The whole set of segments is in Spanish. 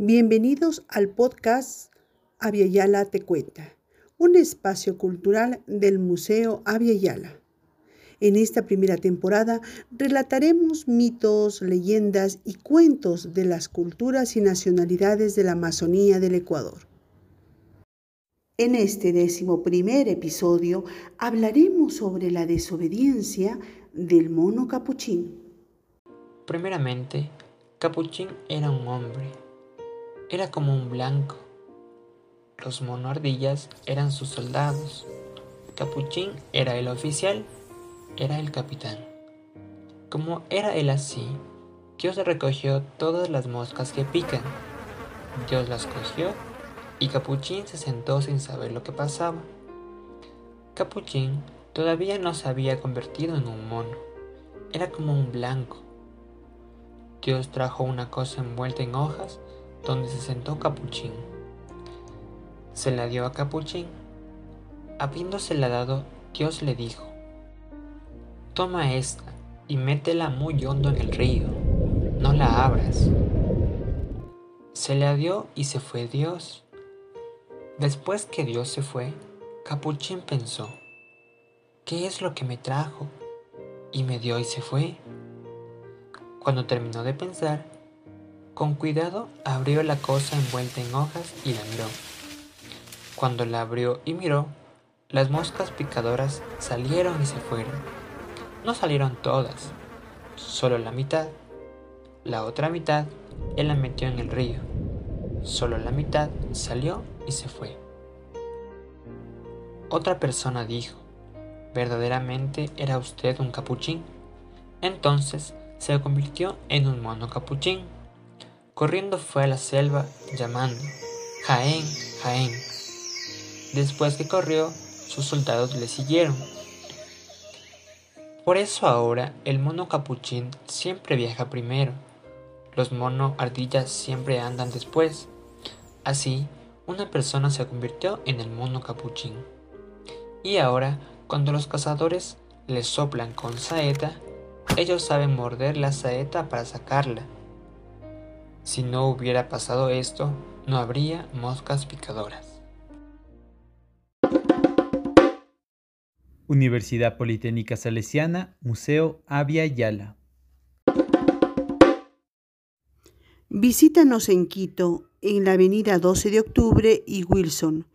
Bienvenidos al podcast Aviala Te Cuenta, un espacio cultural del Museo Aviala. En esta primera temporada relataremos mitos, leyendas y cuentos de las culturas y nacionalidades de la Amazonía del Ecuador. En este décimo primer episodio hablaremos sobre la desobediencia del mono capuchín. Primeramente, Capuchín era un hombre era como un blanco. Los monoardillas eran sus soldados. Capuchín era el oficial, era el capitán. Como era él así, Dios recogió todas las moscas que pican. Dios las cogió y Capuchín se sentó sin saber lo que pasaba. Capuchín todavía no se había convertido en un mono, era como un blanco. Dios trajo una cosa envuelta en hojas donde se sentó Capuchín. Se la dio a Capuchín. Habiéndosela dado, Dios le dijo, Toma esta y métela muy hondo en el río, no la abras. Se la dio y se fue Dios. Después que Dios se fue, Capuchín pensó, ¿qué es lo que me trajo? Y me dio y se fue. Cuando terminó de pensar, con cuidado abrió la cosa envuelta en hojas y la miró. Cuando la abrió y miró, las moscas picadoras salieron y se fueron. No salieron todas, solo la mitad. La otra mitad él la metió en el río. Solo la mitad salió y se fue. Otra persona dijo, verdaderamente era usted un capuchín. Entonces se convirtió en un mono capuchín Corriendo fue a la selva llamando, Jaén, Jaén. Después que corrió, sus soldados le siguieron. Por eso ahora el mono capuchín siempre viaja primero. Los mono ardillas siempre andan después. Así, una persona se convirtió en el mono capuchín. Y ahora, cuando los cazadores le soplan con saeta, ellos saben morder la saeta para sacarla si no hubiera pasado esto, no habría moscas picadoras. Universidad Politécnica Salesiana, Museo Avia Yala. Visítanos en Quito, en la avenida 12 de octubre y Wilson,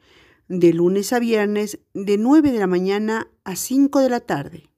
de lunes a viernes, de 9 de la mañana a 5 de la tarde.